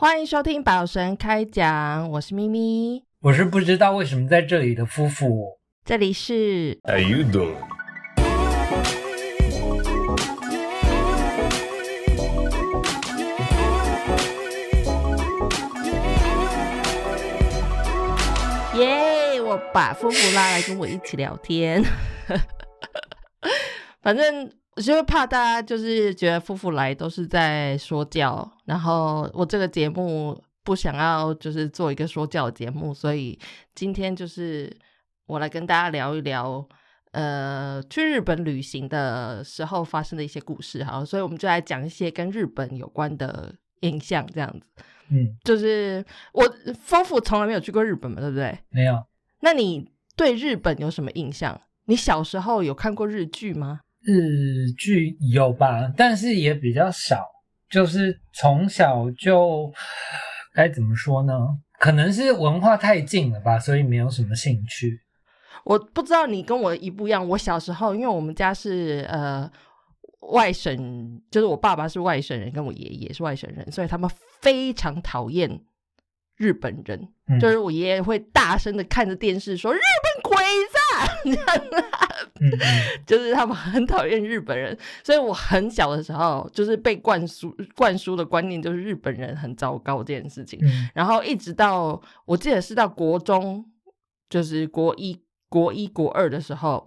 欢迎收听宝神开讲，我是咪咪，我是不知道为什么在这里的夫妇。这里是 How you doing? 耶我把夫妇拉来跟我一起聊天。反正我就怕大家就是觉得夫妇来都是在说教，然后我这个节目不想要就是做一个说教节目，所以今天就是我来跟大家聊一聊，呃，去日本旅行的时候发生的一些故事。好，所以我们就来讲一些跟日本有关的印象，这样子。嗯，就是我夫妇从来没有去过日本嘛，对不对？没有那你对日本有什么印象？你小时候有看过日剧吗？日剧有吧，但是也比较少。就是从小就该怎么说呢？可能是文化太近了吧，所以没有什么兴趣。我不知道你跟我一不一样。我小时候，因为我们家是呃外省，就是我爸爸是外省人，跟我爷爷是外省人，所以他们非常讨厌日本人。嗯就是我爷爷会大声的看着电视说：“日本鬼子啊！”这样嗯嗯 就是他们很讨厌日本人，所以我很小的时候就是被灌输灌输的观念就是日本人很糟糕这件事情。嗯。然后一直到我记得是到国中，就是国一、国一、国二的时候，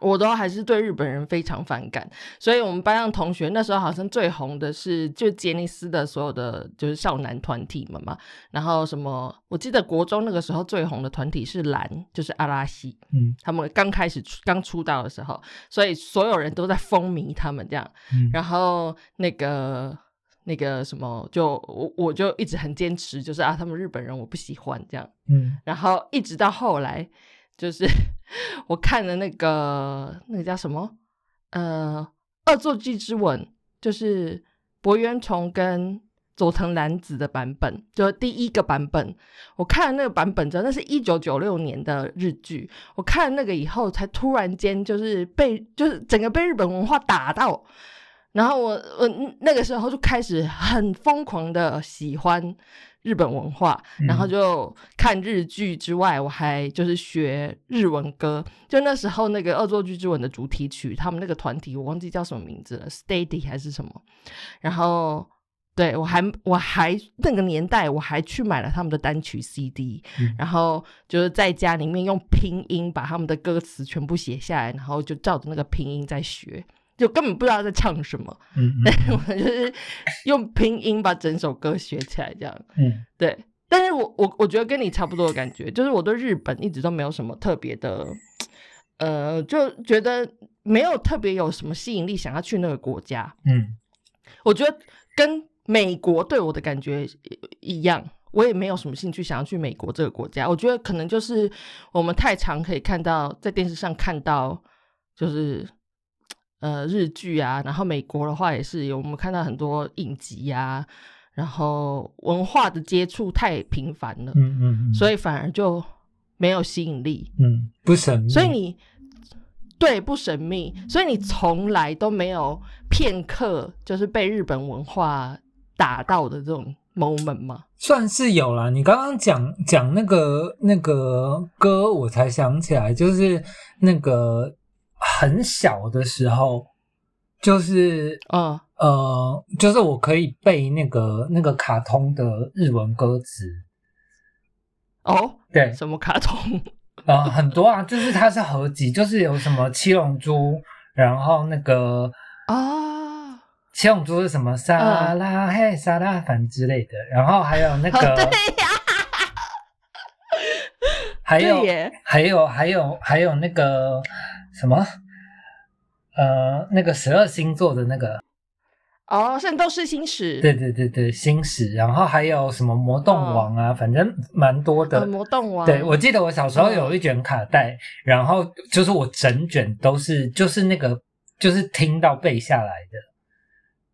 我都还是对日本人非常反感。所以我们班上同学那时候好像最红的是就杰尼斯的所有的就是少男团体们嘛。然后什么，我记得国中那个时候最红的团体是蓝，就是阿拉西。嗯他们刚开始出刚出道的时候，所以所有人都在风靡他们这样。嗯然后那个那个什么，就我我就一直很坚持，就是啊，他们日本人我不喜欢这样。嗯然后一直到后来，就是我看了那个那个叫什么呃《恶作剧之吻》，就是博渊崇跟佐藤蓝子的版本，就是第一个版本。我看了那个版本之后，那是一九九六年的日剧。我看了那个以后，才突然间就是被就是整个被日本文化打到。然后我我那个时候就开始很疯狂的喜欢日本文化，嗯然后就看日剧之外，我还就是学日文歌。就那时候那个《恶作剧之吻》的主题曲，他们那个团体我忘记叫什么名字了，Steady 还是什么。然后对我还我还那个年代我还去买了他们的单曲 CD，、嗯然后就是在家里面用拼音把他们的歌词全部写下来，然后就照着那个拼音在学。就根本不知道在唱什么，嗯但是我就是用拼音把整首歌学起来，这样。嗯对，但是我我我觉得跟你差不多的感觉，就是我对日本一直都没有什么特别的，呃，就觉得没有特别有什么吸引力，想要去那个国家。嗯我觉得跟美国对我的感觉一样，我也没有什么兴趣想要去美国这个国家。我觉得可能就是我们太常可以看到在电视上看到，就是呃日剧啊，然后美国的话也是有我们看到很多影集呀、然后文化的接触太频繁了，嗯嗯嗯，所以反而就没有吸引力。嗯不神秘，所以你对不神秘，所以你从来都没有片刻就是被日本文化打到的这种 moment 吗？算是有啦。你刚刚讲讲那个那个歌，我才想起来，就是那个很小的时候，就是嗯，呃，就是我可以背那个那个卡通的日文歌词，哦，对，什么卡通？呃，很多啊，就是它是合集，就是有什么七龙珠，然后那个啊，七龙珠是什么？沙拉嘿沙拉凡之类的，然后还有那个，哦对呀，还有还有还有还有那个什么，呃，那个十二星座的那个，哦，圣斗士星矢，对对对对，星矢，然后还有什么魔动王啊，反正蛮多的。呃，魔动王，对，我记得我小时候有一卷卡带，然后就是我整卷都是就是那个就是听到背下来的，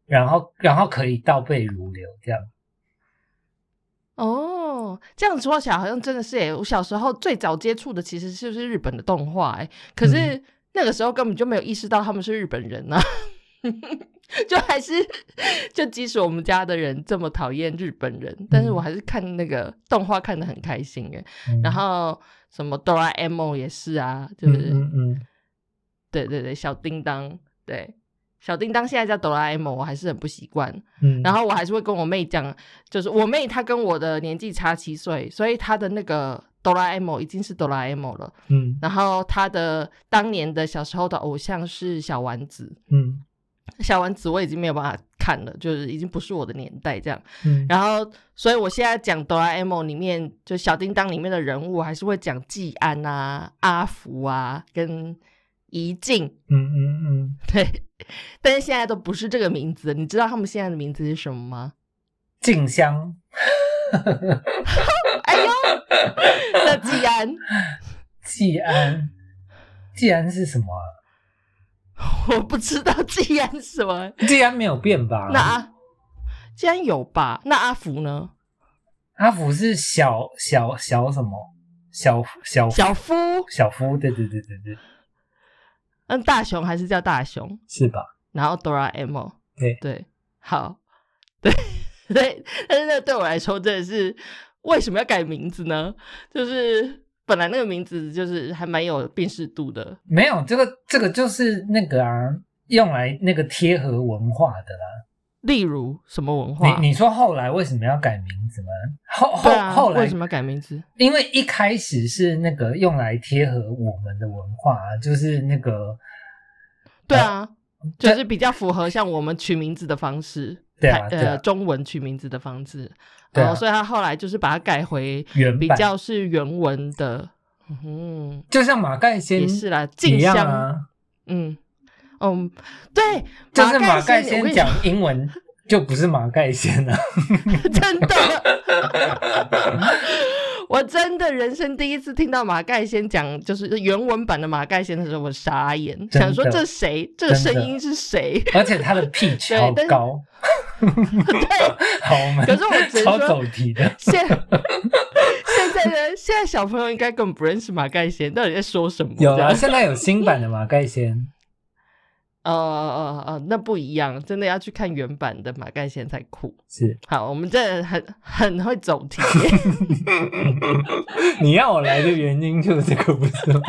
然后然后可以倒背如流这样。哦，这样说起来好像真的是诶，我小时候最早接触的其实就是日本的动画诶，可是那个时候根本就没有意识到他们是日本人啊。就还是就即使我们家的人这么讨厌日本人，但是我还是看那个动画看得很开心哎。嗯然后什么哆啦 A 梦也是啊，就是、嗯嗯对对对，小叮当对。小叮当现在叫哆啦 A 梦，我还是很不习惯。嗯，然后我还是会跟我妹讲，就是我妹她跟我的年纪差七岁，所以她的那个哆啦 A 梦已经是哆啦 A 梦了。嗯然后她的当年的小时候的偶像是小丸子，嗯小丸子我已经没有办法看了，就是已经不是我的年代这样。嗯，然后，所以我现在讲哆啦 A 梦里面，就小叮当里面的人物，还是会讲季安啊、阿福啊跟怡静，嗯嗯嗯，对。但是现在都不是这个名字，你知道他们现在的名字是什么吗？静香，哎呦，那季安，季安，季安是什么啊？我不知道季安是什么。季安没有变吧？那阿季安有吧？那阿福呢？阿福是小小小什么？小小小夫，小夫，对对对对对，嗯，大雄还是叫大雄？是吧？然后哆啦 A 梦，对对，好，对对，但是那对我来说真的是为什么要改名字呢？就是本来那个名字就是还蛮有辨识度的，没有这个这个就是那个啊，用来那个贴合文化的啦。例如什么文化？你你说后来为什么要改名字吗？后后啊，后来为什么要改名字？因为一开始是那个用来贴合我们的文化啊，就是那个对啊，这就是比较符合像我们取名字的方式，对啊对啊。呃，中文取名字的方式，对啊。然后所以他后来就是把它改回原比，较是原文的，嗯，就像马盖先也是啦，一静香，啊，嗯，嗯，对，就是马盖盖先，讲英文就不是马盖先啊。真的。我真的人生第一次听到马盖先讲，就是原文版的马盖先的时候，我傻眼，想说这谁？这个声音是谁？而且他的 pitch 好高。好，我们可是我超说走题的。现现在呢？现在小朋友应该根本不认识马盖先，到底在说什么？有啊，现在有新版的马盖先。呃呃呃，那不一样，真的要去看原版的马盖先才酷。是，好，我们这很很会走题。你要我来的原因就是这个，不是吗？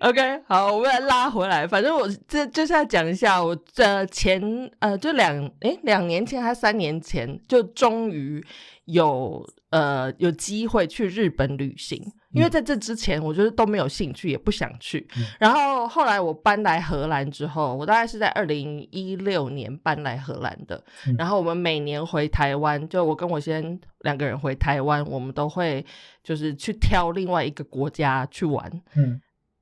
OK，好，我们来拉回来。反正我这就是要讲一下，我这前呃，就两诶两年前还是三年前，就终于有呃有机会去日本旅行。因为在这之前，我就是都没有兴趣，也不想去。嗯然后后来我搬来荷兰之后，我大概是在二零一六年搬来荷兰的。嗯然后我们每年回台湾，就我跟我先两个人回台湾，我们都会就是去挑另外一个国家去玩。嗯，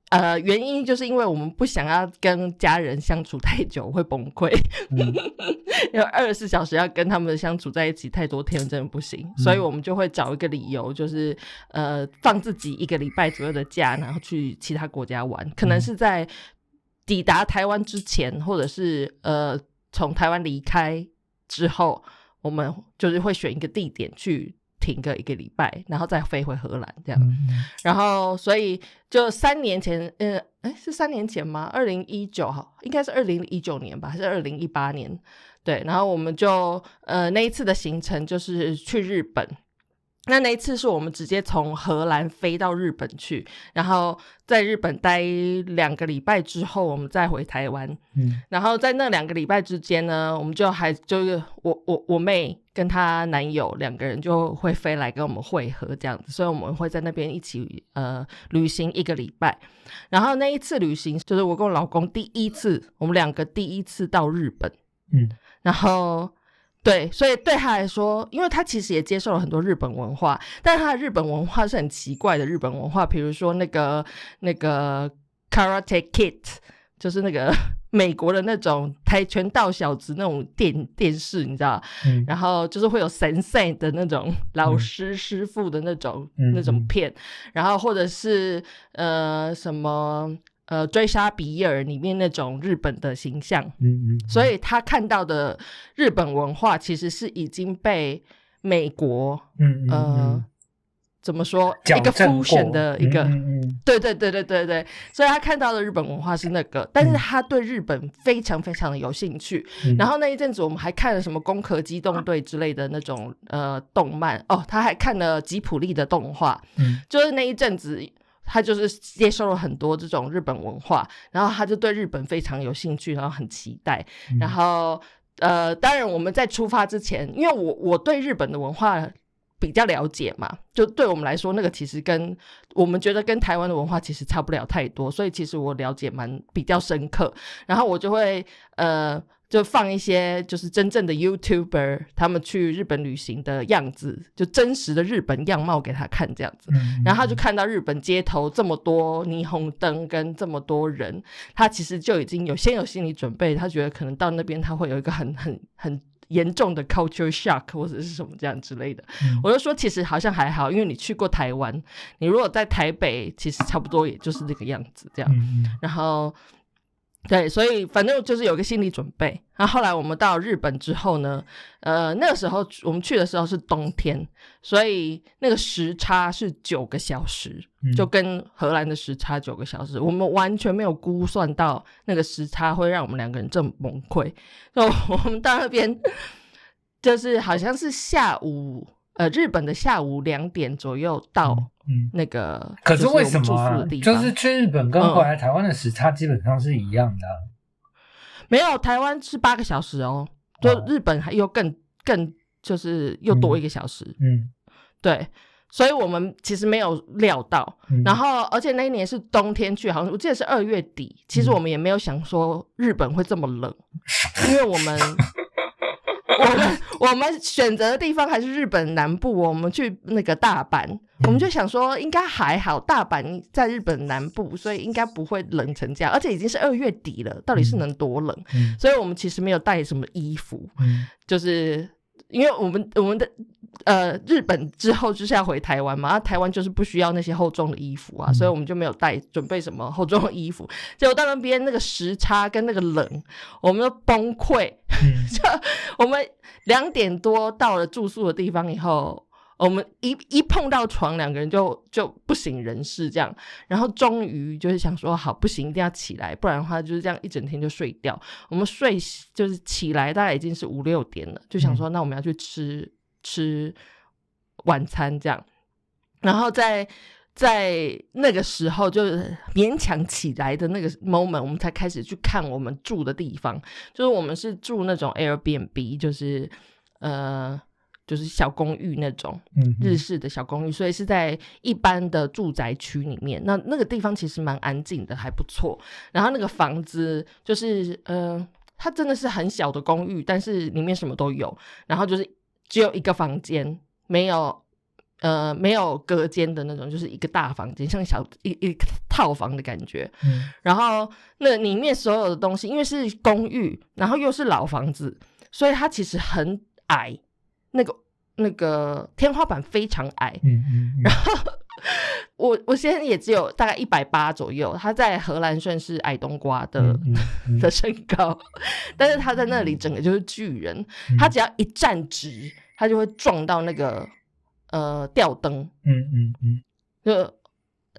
呃，原因就是因为我们不想要跟家人相处太久，会崩溃。嗯因为二十四小时要跟他们相处在一起太多天，真的不行。所以我们就会找一个理由，就是呃，放自己一个礼拜左右的假，然后去其他国家玩。可能是在抵达台湾之前，或者是呃从台湾离开之后，我们就是会选一个地点去停个一个礼拜，然后再飞回荷兰这样。嗯然后，所以就三年前，呃，哎，是三年前吗？二零一九哈，应该是二零一九年吧，还是二零一八年？对，然后我们就呃那一次的行程就是去日本。那那一次是我们直接从荷兰飞到日本去，然后在日本待两个礼拜之后，我们再回台湾。嗯然后在那两个礼拜之间呢，我们就还就是我我我妹跟她男友两个人就会飞来跟我们会合这样子，所以我们会在那边一起呃旅行一个礼拜。然后那一次旅行就是我跟我老公第一次，我们两个第一次到日本，嗯然后。对，所以对他来说，因为他其实也接受了很多日本文化，但是他的日本文化是很奇怪的日本文化，比如说那个那个 Karate Kid，就是那个 美国的那种跆拳道小子那种电电视，你知道？嗯然后就是会有神赛的那种老师、师傅的那种、嗯那种片，然后或者是呃什么呃追杀比尔里面那种日本的形象，嗯嗯，所以他看到的日本文化其实是已经被美国嗯嗯怎么说一个 fusion 的一个。嗯嗯嗯对对对对对对，所以他看到的日本文化是那个，但是他对日本非常非常的有兴趣。嗯然后那一阵子我们还看了什么《攻壳机动队》之类的那种呃动漫哦，他还看了吉普力的动画，嗯就是那一阵子。他就是接受了很多这种日本文化，然后他就对日本非常有兴趣，然后很期待。嗯然后呃，当然我们在出发之前，因为我我对日本的文化比较了解嘛，就对我们来说，那个其实跟我们觉得跟台湾的文化其实差不了太多，所以其实我了解蛮比较深刻。然后我就会呃，就放一些就是真正的 YouTuber 他们去日本旅行的样子，就真实的日本样貌给他看这样子。嗯然后他就看到日本街头这么多霓虹灯跟这么多人，他其实就已经有先有心理准备，他觉得可能到那边他会有一个很 很很严重的 culture shock 或者是什么这样之类的。嗯我就说其实好像还好，因为你去过台湾，你如果在台北，其实差不多也就是这个样子这样。然后对，所以反正就是有个心理准备。然后后来我们到日本之后呢，呃，那个时候我们去的时候是冬天，所以那个时差是九个小时，嗯就跟荷兰的时差九个小时，我们完全没有估算到那个时差会让我们两个人这么崩溃。就我们到那边，就是好像是下午，呃，日本的下午两点左右到嗯。那个，可是为什么、啊就是去日本跟嗯回来台湾的时差基本上是一样的啊、没有，台湾是八个小时哦，就哦日本还又更更就是又多一个小时，嗯，对，所以我们其实没有料到。嗯然后，而且那一年是冬天去，好像我记得是二月底。其实嗯我们也没有想说日本会这么冷，因为我们 我们我们选择的地方还是日本南部，我们去那个大阪，我们就想说应该还好，大阪在日本南部，所以应该不会冷成这样，而且已经是二月底了，到底是能多冷？嗯。所以我们其实没有带什么衣服，嗯。就是因为我们我们的呃日本之后就是要回台湾嘛，啊、台湾就是不需要那些厚重的衣服啊，嗯所以我们就没有带准备什么厚重的衣服。结果到那边那个时差跟那个冷，我们都崩溃。嗯 就我们两点多到了住宿的地方以后。我们一一碰到床，两个人就就不省人事这样，然后终于就是想说，好不行，一定要起来，不然的话就是这样一整天就睡掉。我们睡就是起来大概已经是五六点了，就想说那我们要去吃吃晚餐这样，然后在在那个时候就是勉强起来的那个 moment，我们才开始去看我们住的地方，就是我们是住那种 Airbnb，就是呃。就是小公寓那种嗯日式的小公寓，所以是在一般的住宅区里面。那那个地方其实蛮安静的，还不错。然后那个房子就是呃，它真的是很小的公寓，但是里面什么都有。然后就是只有一个房间，没有呃没有隔间的那种，就是一个大房间，像小一一个套房的感觉。嗯然后那里面所有的东西，因为是公寓，然后又是老房子，所以它其实很矮，那个那个天花板非常矮。嗯嗯嗯，我我现在也只有大概一百八左右，他在荷兰算是矮冬瓜的、嗯嗯 嗯。的身高，但是他在那里整个就是巨人，嗯。他只要一站直，他就会撞到那个呃吊灯，嗯嗯嗯。就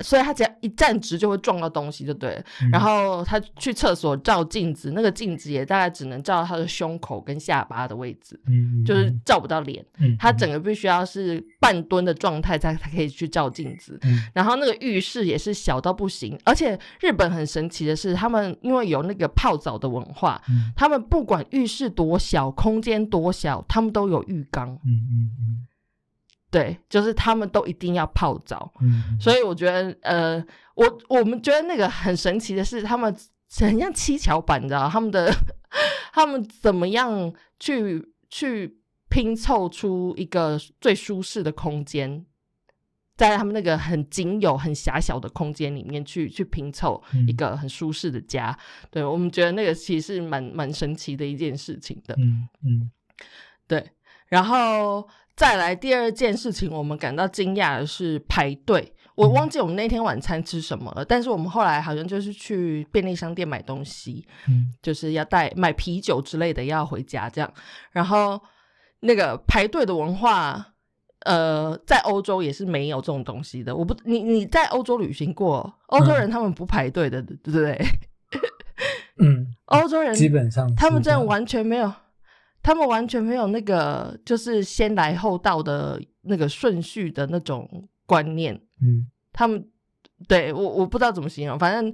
所以他只要一站直就会撞到东西，就对了。嗯，然后他去厕所照镜子，那个镜子也大概只能照到他的胸口跟下巴的位置，就是照不到脸。嗯他整个必须要是半蹲的状态才才可以去照镜子。嗯然后那个浴室也是小到不行，而且日本很神奇的是，他们因为有那个泡澡的文化，嗯他们不管浴室多小，空间多小，他们都有浴缸。嗯嗯对，就是他们都一定要泡澡。所以我觉得，呃，我我们觉得那个很神奇的是，他们很像七巧板，你知道，他们的他们怎么样去去拼凑出一个最舒适的空间，在他们那个很仅有、很狭小的空间里面去去拼凑一个很舒适的家。对我们觉得那个其实是蛮蛮神奇的一件事情的。嗯嗯对，然后再来第二件事情，我们感到惊讶的是排队。我忘记我们那天晚餐吃什么了，但是我们后来好像就是去便利商店买东西，嗯就是要带买啤酒之类的要回家这样。然后那个排队的文化，呃，在欧洲也是没有这种东西的。我不，你你在欧洲旅行过，欧洲人他们不排队的，对不对？嗯，欧洲人基本上他们真的完全没有，他们完全没有那个就是先来后到的那个顺序的那种观念。嗯。他们对我我不知道怎么形容，反正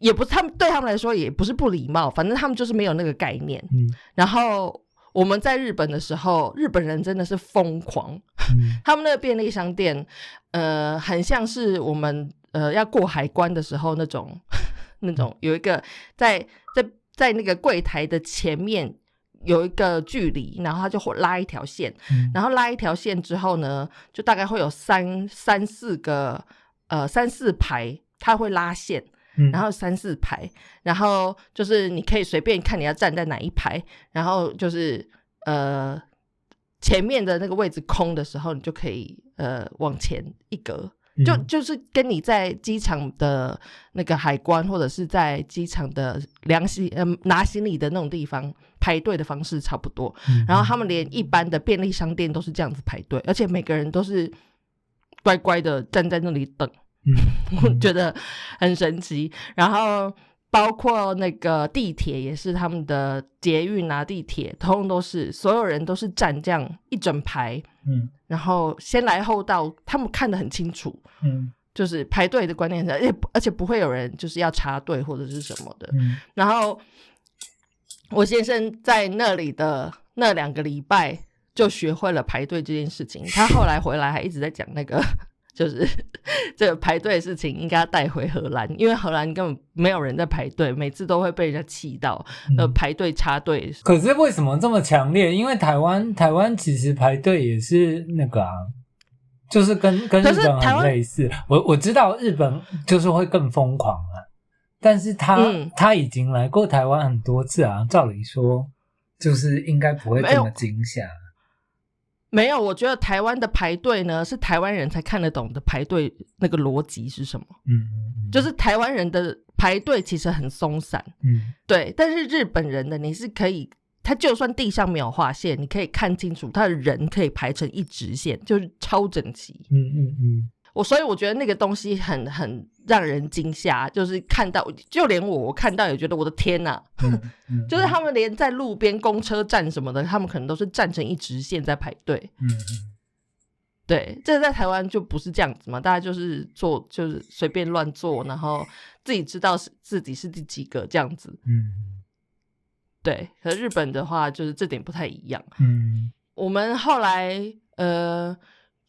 也不他们对他们来说也不是不礼貌，反正他们就是没有那个概念。嗯。然后我们在日本的时候，日本人真的是疯狂，嗯。他们那个便利商店，呃，很像是我们呃要过海关的时候那种 那种有一个在在在那个柜台的前面有一个距离，然后他就会拉一条线，嗯。然后拉一条线之后呢，就大概会有三三四个呃三四排，他会拉线，嗯，然后三四排，然后就是你可以随便看你要站在哪一排，然后就是呃前面的那个位置空的时候，你就可以呃往前一格，就嗯就是跟你在机场的那个海关或者是在机场的量行呃拿行李的那种地方排队的方式差不多。嗯然后他们连一般的便利商店都是这样子排队，而且每个人都是乖乖的站在那里等。嗯我觉得很神奇。然后包括那个地铁也是他们的捷运啊，地铁通通都是所有人都是站这样一整排，嗯然后先来后到，他们看得很清楚。嗯就是排队的观念，而且而且不会有人就是要插队或者是什么的。嗯然后我先生在那里的那两个礼拜就学会了排队这件事情。他后来回来还一直在讲那个，就是 这个排队的事情应该带回荷兰，因为荷兰根本没有人在排队，每次都会被人家气到，呃，嗯排队插队。可是为什么这么强烈？因为台湾台湾其实排队也是那个啊，就是跟跟日本很类似。我我知道日本就是会更疯狂啊，但是他、嗯他已经来过台湾很多次啊，照理说就是应该不会这么惊吓。没有，我觉得台湾的排队呢是台湾人才看得懂的排队那个逻辑是什么，嗯就是台湾人的排队其实很松散。嗯对，但是日本人的你是可以，他就算地上没有划线，你可以看清楚他的人可以排成一直线，就是超整齐。嗯嗯嗯我所以我觉得那个东西很很让人惊吓，就是看到就连我我看到也觉得我的天呐、嗯 嗯，就是他们连在路边公车站什么的，他们可能都是站成一直线在排队。嗯嗯对，这在台湾就不是这样子嘛，大家就是做就是随便乱做，然后自己知道是自己是第几个这样子。嗯对，和日本的话就是这点不太一样。嗯我们后来呃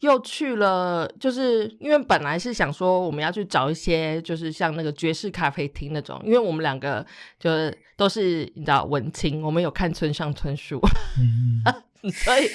又去了，就是因为本来是想说我们要去找一些就是像那个爵士咖啡厅那种，因为我们两个就都是你知道文青，我们有看村上春树，所以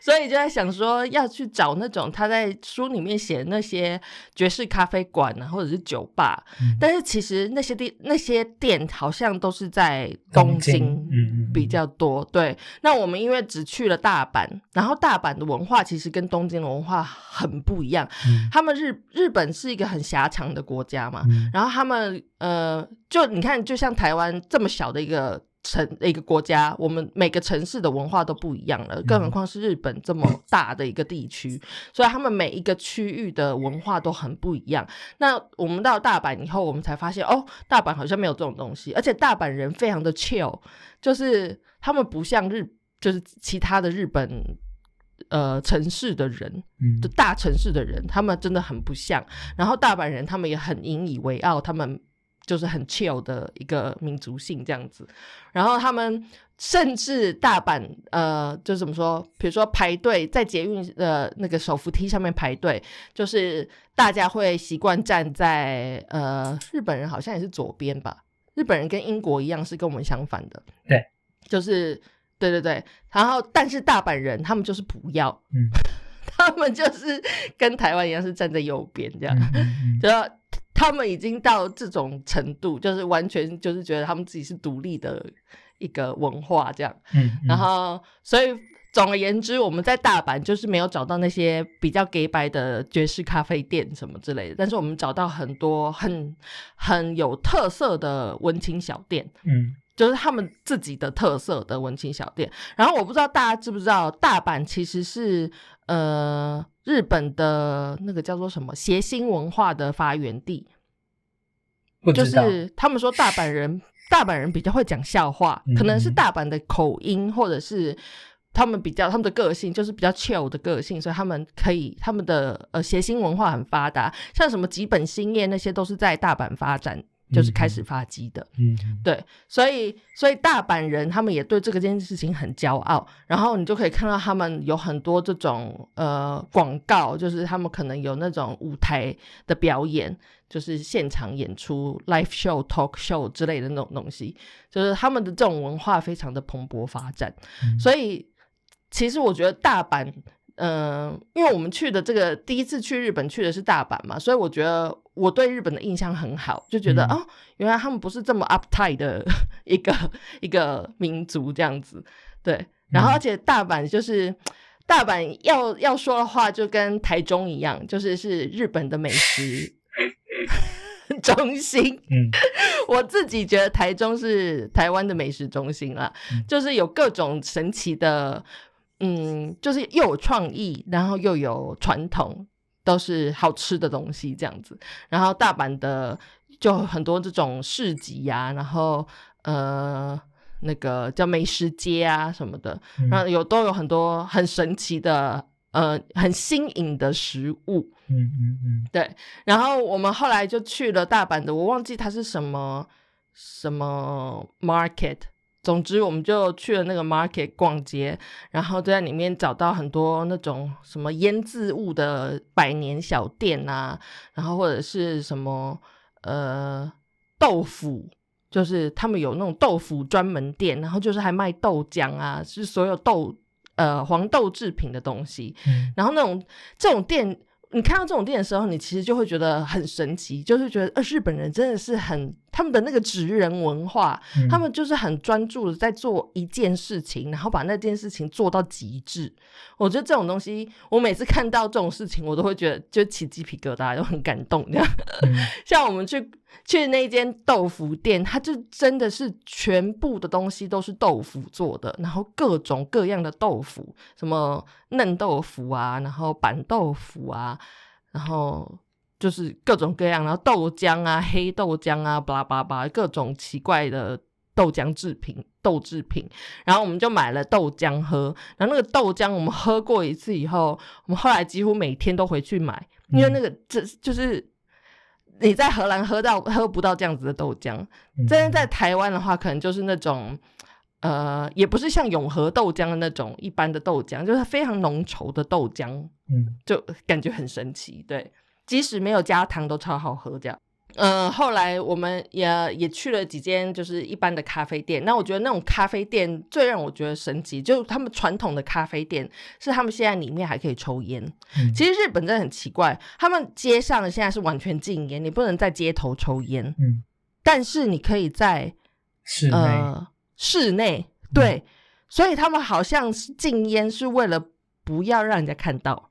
所以就在想说要去找那种他在书里面写的那些爵士咖啡馆啊，或者是酒吧，嗯。但是其实那些店那些店好像都是在东东京比较多。对，那我们因为只去了大阪，然后大阪的文化其实跟东京的文化很不一样。嗯。他们日日本是一个很狭长的国家嘛，嗯。然后他们呃，就你看，就像台湾这么小的一个城一个国家，我们每个城市的文化都不一样了，更何况是日本这么大的一个地区，所以他们每一个区域的文化都很不一样。那我们到大阪以后，我们才发现哦，大阪好像没有这种东西，而且大阪人非常的 chill，就是他们不像日，就是其他的日本。呃，城市的人，嗯就大城市的人，他们真的很不像。然后大阪人他们也很引以为傲，他们就是很 chill 的一个民族性这样子。然后他们甚至大阪呃，就怎么说？比如说排队在捷运的那个手扶梯上面排队，就是大家会习惯站在呃，日本人好像也是左边吧？日本人跟英国一样是跟我们相反的，对，就是对对对。然后但是大阪人他们就是不要，嗯 他们就是跟台湾一样是站在右边这样，嗯嗯 就他们已经到这种程度，就是完全就是觉得他们自己是独立的一个文化这样。嗯，然后，所以总而言之，我们在大阪就是没有找到那些比较 gay 白的爵士咖啡店什么之类的，但是我们找到很多很很有特色的文青小店。嗯就是他们自己的特色的文青小店。然后我不知道大家知不知道，大阪其实是呃日本的那个叫做什么谐星文化的发源地，就。是他们说大阪人大阪人比较会讲笑话，嗯可能是大阪的口音，或者是他们比较他们的个性就是比较 chill 的个性，所以他们可以他们的呃谐星文化很发达，像什么吉本兴业那些都是在大阪发展，就是开始发迹的。嗯，对，所以所以大阪人他们也对这个件事情很骄傲，然后你就可以看到他们有很多这种呃广告，就是他们可能有那种舞台的表演，就是现场演出、live show、talk show 之类的那种东西，就是他们的这种文化非常的蓬勃发展，嗯所以其实我觉得大阪。嗯，因为我们去的这个第一次去日本去的是大阪嘛，所以我觉得我对日本的印象很好，就觉得、嗯哦，原来他们不是这么 uptight 的 一个一个民族这样子，对。然后嗯而且大阪就是大阪要要说的话，就跟台中一样，就是是日本的美食 中心。嗯 我自己觉得台中是台湾的美食中心啦，嗯就是有各种神奇的，嗯，就是又有创意，然后又有传统，都是好吃的东西这样子。然后大阪的就很多这种市集呀、然后呃那个叫美食街啊什么的，嗯然后有都有很多很神奇的。呃，很新颖的食物，嗯嗯嗯对，然后我们后来就去了大阪的，我忘记它是什么什么 market。总之，我们就去了那个 market 逛街，然后就在里面找到很多那种什么腌制物的百年小店啊，然后或者是什么呃豆腐，就是他们有那种豆腐专门店，然后就是还卖豆浆啊，是所有豆呃黄豆制品的东西。嗯然后那种这种店，你看到这种店的时候，你其实就会觉得很神奇，就是觉得呃日本人真的是很他们的那个职人文化，嗯，他们就是很专注的在做一件事情，然后把那件事情做到极致。我觉得这种东西，我每次看到这种事情，我都会觉得就起鸡皮疙瘩，就很感动这样。嗯 像我们去去那间豆腐店，它就真的是全部的东西都是豆腐做的，然后各种各样的豆腐，什么嫩豆腐啊，然后板豆腐啊，然后就是各种各样，然后豆浆啊、黑豆浆啊，巴拉巴拉巴拉，各种奇怪的豆浆制品、豆制品，然后我们就买了豆浆喝，然后那个豆浆我们喝过一次以后，我们后来几乎每天都回去买，因为那个这就是你在荷兰喝到喝不到这样子的豆浆，嗯。但是在台湾的话，可能就是那种呃，也不是像永和豆浆的那种一般的豆浆，就是非常浓稠的豆浆，嗯。就感觉很神奇。对，即使没有加糖都超好喝这样。呃，后来我们也也去了几间就是一般的咖啡店。那我觉得那种咖啡店最让我觉得神奇，就是他们传统的咖啡店是他们现在里面还可以抽烟。嗯其实日本真的很奇怪，他们街上现在是完全禁烟，你不能在街头抽烟，嗯但是你可以在室内呃室内。对，所以他们好像是禁烟是为了不要让人家看到。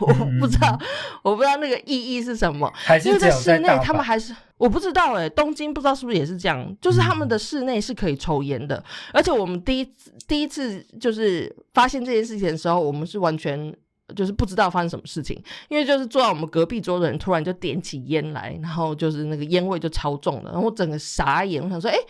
我不知道，我不知道那个意义是什么。还是因为在室内他们还是我不知道哎、东京不知道是不是也是这样，就是他们的室内是可以抽烟的，而且我们第一次第一次就是发现这件事情的时候，我们是完全就是不知道发生什么事情，因为就是坐在我们隔壁桌的人突然就点起烟来，然后就是那个烟味就超重了，然后我整个傻眼，我想说，哎、是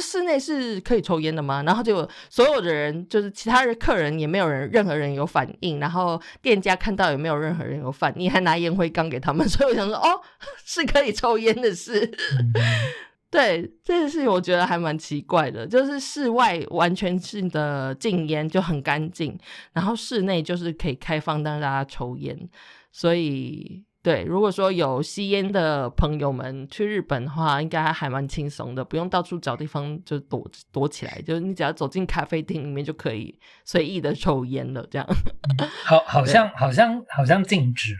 室内是可以抽烟的吗？然后结果所有的人，就是其他的客人也没有人，任何人有反应，然后店家看到也没有任何人有反应，还拿烟灰缸给他们，所以我想说，哦，是可以抽烟的事。嗯 对这件事情，我觉得还蛮奇怪的，就是室外完全性的禁烟就很干净，然后室内就是可以开放让大家抽烟，所以对，如果说有吸烟的朋友们去日本的话，应该还蛮轻松的，不用到处找地方就躲躲起来，就是你只要走进咖啡厅里面就可以随意的抽烟了，这样。好，好像好像好像禁止了。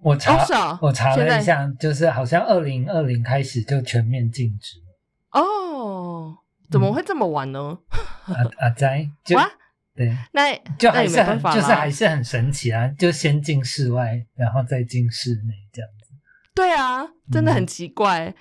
我查、我查了一下，就是好像二零二零开始就全面禁止了。哦，怎么会这么晚呢？阿阿斋就哇，对，那就还是很就是还是很神奇啊，就先进室外，然后再进室内这样子。对啊，真的嗯很奇怪。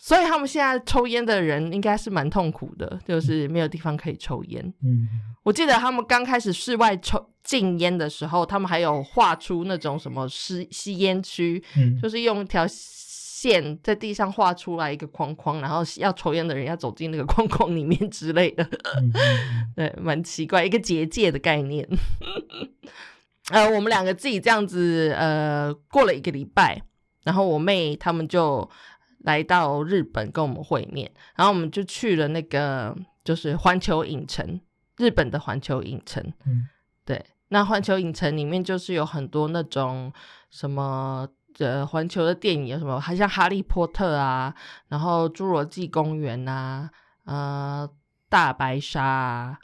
所以他们现在抽烟的人应该是蛮痛苦的，就是没有地方可以抽烟。嗯，我记得他们刚开始室外抽禁烟的时候，他们还有画出那种什么吸吸烟区，嗯，就是用一条线在地上画出来一个框框，然后要抽烟的人要走进那个框框里面之类的。对，蛮奇怪，一个结界的概念。呃，我们两个自己这样子，呃，过了一个礼拜，然后我妹他们就来到日本跟我们会面，然后我们就去了那个就是环球影城，日本的环球影城。嗯对，那环球影城里面就是有很多那种什么呃环球的电影，有什么还像哈利波特啊，然后侏罗纪公园啊，呃大白鲨啊，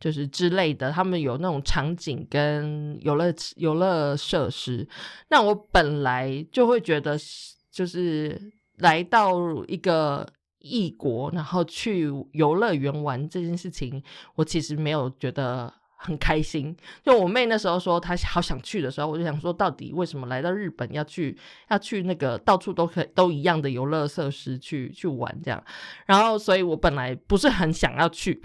就是之类的，他们有那种场景跟游乐游乐设施。那我本来就会觉得，就是来到一个异国，然后去游乐园玩这件事情，我其实没有觉得很开心。就我妹那时候说她好想去的时候，我就想说，到底为什么来到日本要去要去那个到处都可以都一样的游乐设施去去玩这样？然后，所以我本来不是很想要去，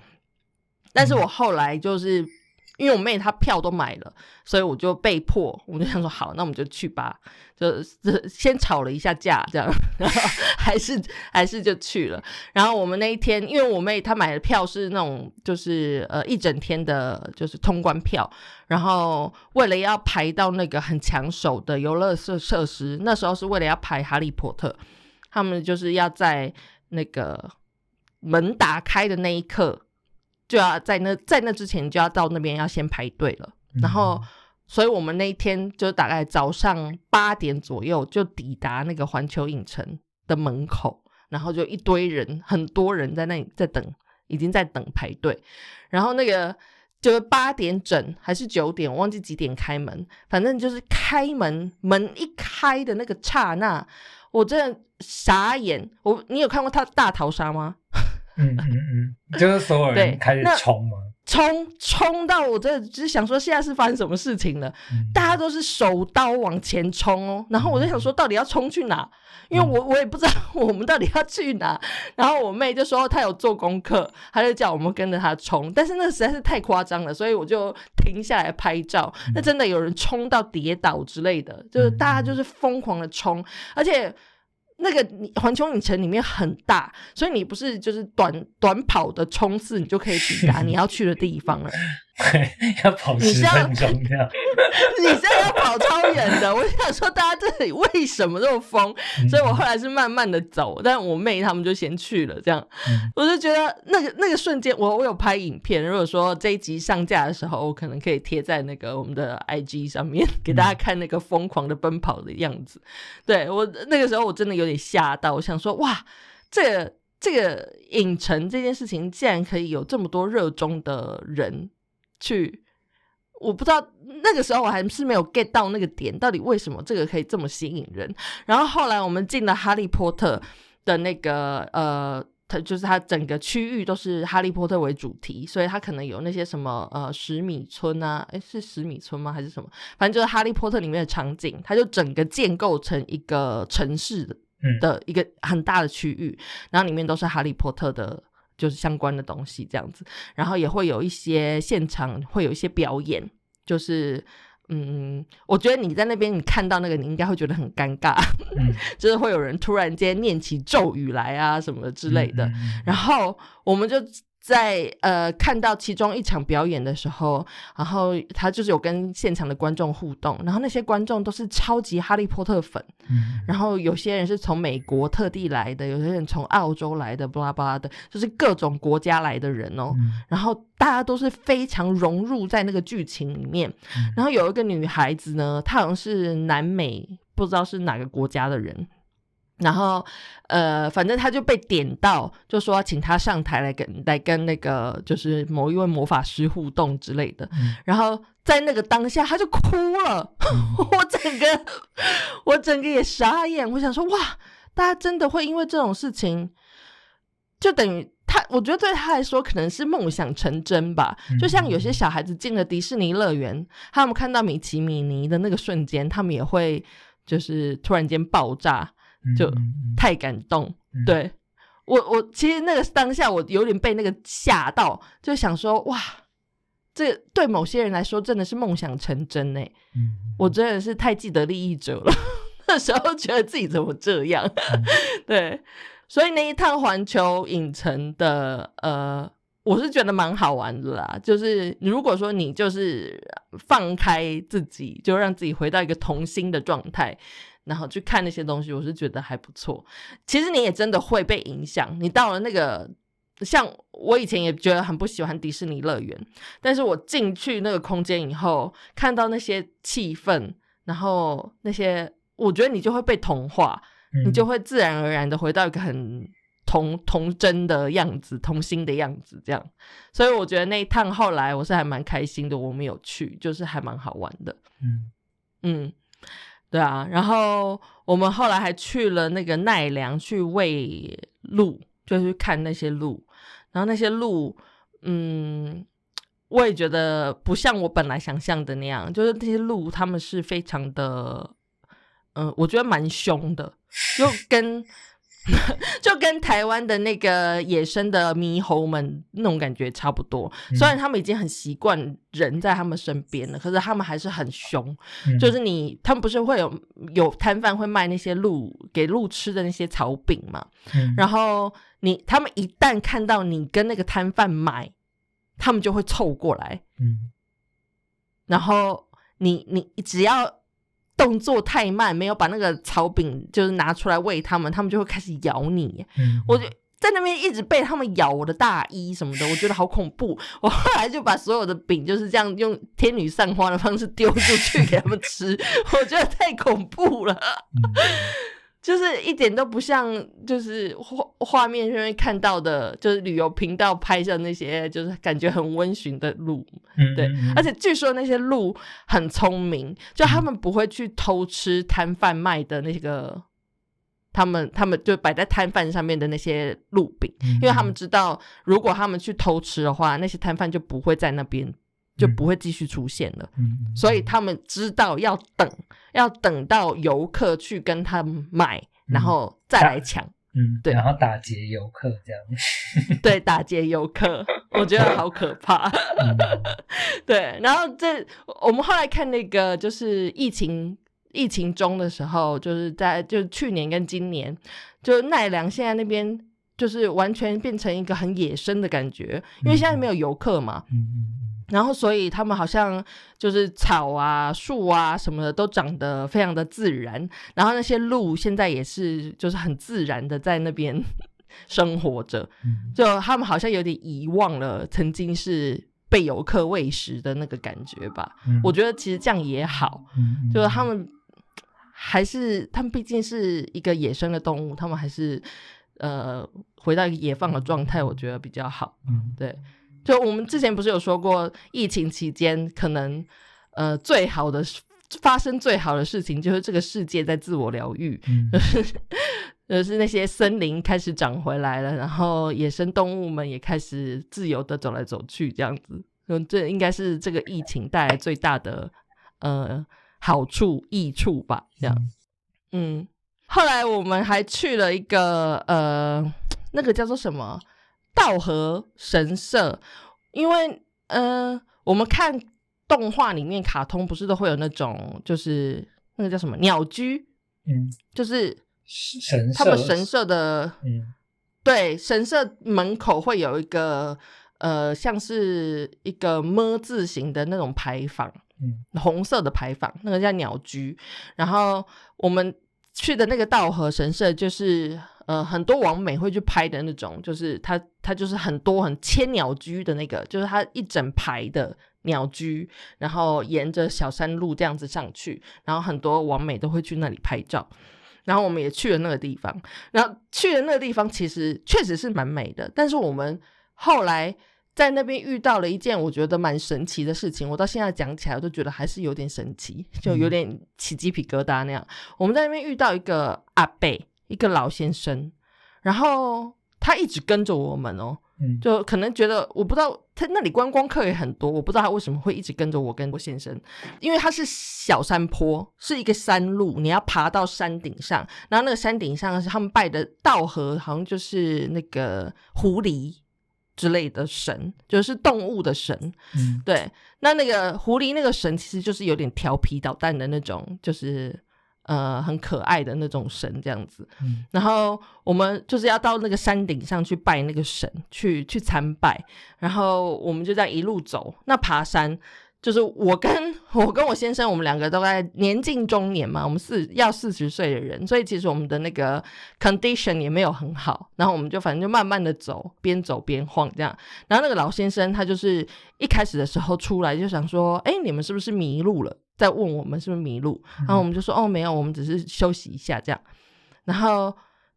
但是我后来就是。因为我妹她票都买了，所以我就被迫，我就想说好，那我们就去吧，就就先吵了一下架，这样，然后 还是还是就去了。然后我们那一天，因为我妹她买的票是那种就是呃一整天的，就是通关票。然后为了要排到那个很抢手的游乐设设施，那时候是为了要排哈利波特，他们就是要在那个门打开的那一刻。就要在那在那之前就要到那边要先排队了，然后，所以我们那一天就大概早上八点左右就抵达那个环球影城的门口，然后就一堆人，很多人在那里在等，已经在等排队，然后那个就是八点整还是九点，我忘记几点开门，反正就是开门门一开的那个刹那，我真的傻眼。我你有看过他大逃杀吗？嗯嗯嗯，就是所有人开始冲嘛，冲冲到我真的就是想说现在是发生什么事情了？嗯大家都是手刀往前冲哦，然后我就想说到底要冲去哪？因为我我也不知道我们到底要去哪。然后我妹就说她有做功课，她就叫我们跟着她冲，但是那实在是太夸张了，所以我就停下来拍照。那真的有人冲到跌倒之类的，就是大家就是疯狂的冲，而且。那个环球影城里面很大，所以你不是就是短短跑的冲刺，你就可以抵达你要去的地方了。对，要跑十分钟这样。你现在要跑超远的，我想说大家这里为什么这么疯？所以我后来是慢慢的走，但我妹他们就先去了。这样，我就觉得那个那个瞬间，我我有拍影片。如果说这一集上架的时候，我可能可以贴在那个我们的 IG 上面，给大家看那个疯狂的奔跑的样子。对我那个时候我真的有点吓到，我想说哇，这个这个影城这件事情竟然可以有这么多热衷的人。去，我不知道那个时候我还是没有 get 到那个点，到底为什么这个可以这么吸引人？然后后来我们进了哈利波特的那个呃，它就是它整个区域都是哈利波特为主题，所以它可能有那些什么呃十米村啊，诶，是十米村吗？还是什么？反正就是哈利波特里面的场景，它就整个建构成一个城市的一个很大的区域，然后里面都是哈利波特的。就是相关的东西这样子，然后也会有一些现场会有一些表演，就是嗯，我觉得你在那边你看到那个，你应该会觉得很尴尬，就是会有人突然间念起咒语来啊什么之类的，然后我们就。在呃看到其中一场表演的时候，然后他就是有跟现场的观众互动，然后那些观众都是超级哈利波特粉，嗯，然后有些人是从美国特地来的，有些人从澳洲来的，巴拉巴拉的，就是各种国家来的人哦，然后大家都是非常融入在那个剧情里面，然后有一个女孩子呢，她好像是南美，不知道是哪个国家的人。然后，呃，反正他就被点到，就说请他上台来跟来跟那个就是某一位魔法师互动之类的。然后在那个当下，他就哭了，我整个我整个也傻眼。我想说，哇，大家真的会因为这种事情，就等于他，我觉得对他来说可能是梦想成真吧。就像有些小孩子进了迪士尼乐园，他们看到米奇米妮的那个瞬间，他们也会就是突然间爆炸。就太感动。嗯对我，我其实那个当下我有点被那个吓到，就想说哇，这对某些人来说真的是梦想成真呢。嗯我真的是太既得利益者了，那时候觉得自己怎么这样？嗯 对，所以那一趟环球影城的呃，我是觉得蛮好玩的啦。就是如果说你就是放开自己，就让自己回到一个童心的状态。然后去看那些东西，我是觉得还不错。其实你也真的会被影响。你到了那个，像我以前也觉得很不喜欢迪士尼乐园，但是我进去那个空间以后，看到那些气氛，然后那些，我觉得你就会被同化，嗯你就会自然而然的回到一个很童童真的样子、童心的样子，这样。所以我觉得那一趟后来我是还蛮开心的，我们有去，就是还蛮好玩的。嗯嗯，对啊，然后我们后来还去了那个奈良去喂鹿，就去看那些鹿，然后那些鹿，嗯，我也觉得不像我本来想象的那样，就是那些鹿他们是非常的，嗯、我觉得蛮凶的，就跟 就跟台湾的那个野生的猕猴们那种感觉差不多。嗯虽然他们已经很习惯人在他们身边了，可是他们还是很凶。嗯就是你，他们不是会有有摊贩会卖那些鹿给鹿吃的那些草饼嘛？嗯然后你他们一旦看到你跟那个摊贩买，他们就会凑过来，嗯然后你你只要动作太慢，没有把那个草饼就是拿出来喂他们，他们就会开始咬你。嗯我就在那边一直被他们咬我的大衣什么的，我觉得好恐怖。我后来就把所有的饼就是这样用天女散花的方式丢出去给他们吃，我觉得太恐怖了。嗯就是一点都不像，就是画画面上面看到的，就是旅游频道拍摄那些，就是感觉很温驯的鹿。对，嗯嗯而且据说那些鹿很聪明，就他们不会去偷吃摊贩卖的那个，他们他们就摆在摊贩上面的那些鹿饼，嗯因为他们知道，如果他们去偷吃的话，那些摊贩就不会在那边，就不会继续出现了。嗯所以他们知道要等，要等到游客去跟他们买，然后再来抢。嗯对。然后打劫游客这样，对，打劫游客，我觉得好可怕。嗯。对，然后这我们后来看那个就是疫情疫情中的时候，就是在就去年跟今年，就奈良现在那边就是完全变成一个很野生的感觉，因为现在没有游客嘛，嗯嗯然后所以他们好像就是草啊、树啊什么的都长得非常的自然，然后那些鹿现在也是就是很自然的在那边 生活着，嗯。就他们好像有点遗忘了曾经是被游客喂食的那个感觉吧。嗯。我觉得其实这样也好，就是他们还是他们毕竟是一个野生的动物，他们还是呃回到一个野放的状态，我觉得比较好。嗯。对，就我们之前不是有说过，疫情期间可能呃最好的事发生最好的事情就是这个世界在自我疗愈，嗯。就是那些森林开始长回来了，然后野生动物们也开始自由的走来走去，这样子，嗯，这应该是这个疫情带来最大的呃好处益处吧，这样，嗯，后来我们还去了一个呃，那个叫做什么道和神社，因为呃，我们看动画里面卡通不是都会有那种就是那个叫什么鸟居，嗯就是神他们神社的嗯对神社门口会有一个呃，像是一个么字形的那种牌坊，嗯红色的牌坊，那个叫鸟居。然后我们去的那个道和神社，就是呃很多网美会去拍的那种，就是它它就是很多很千鸟居的那个，就是它一整排的鸟居，然后沿着小山路这样子上去，然后很多网美都会去那里拍照。然后我们也去了那个地方，然后去了那个地方其实确实是蛮美的，但是我们后来在那边遇到了一件我觉得蛮神奇的事情，我到现在讲起来我都觉得还是有点神奇，就有点起鸡皮疙瘩那样。我们在那边遇到一个阿贝，一个老先生，然后他一直跟着我们哦，嗯。就可能觉得我不知道他那里观光客也很多，我不知道他为什么会一直跟着我跟我先生，因为他是小山坡，是一个山路，你要爬到山顶上，然后那个山顶上是他们拜的道和，好像就是那个狐狸之类的神，就是动物的神。嗯。对，那那个狐狸那个神其实就是有点调皮捣蛋的那种，就是呃很可爱的那种神这样子。嗯然后我们就是要到那个山顶上去拜那个神，去去参拜，然后我们就这样一路走。那爬山就是我跟我跟我先生，我们两个都在年近中年嘛，我们四要四十岁的人，所以其实我们的那个 condition 也没有很好。然后我们就反正就慢慢的走，边走边晃这样。然后那个老先生他就是一开始的时候出来就想说，哎，你们是不是迷路了？在问我们是不是迷路，然后我们就说，哦，没有，我们只是休息一下这样。然后